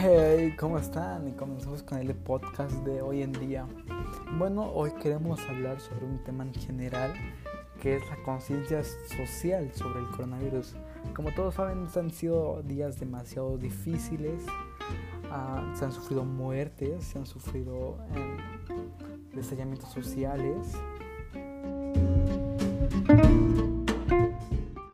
Hey, ¿cómo están? Y comenzamos con el podcast de hoy en día. Bueno, hoy queremos hablar sobre un tema en general que es la conciencia social sobre el coronavirus. Como todos saben, han sido días demasiado difíciles, ah, se han sufrido muertes, se han sufrido eh, sociales.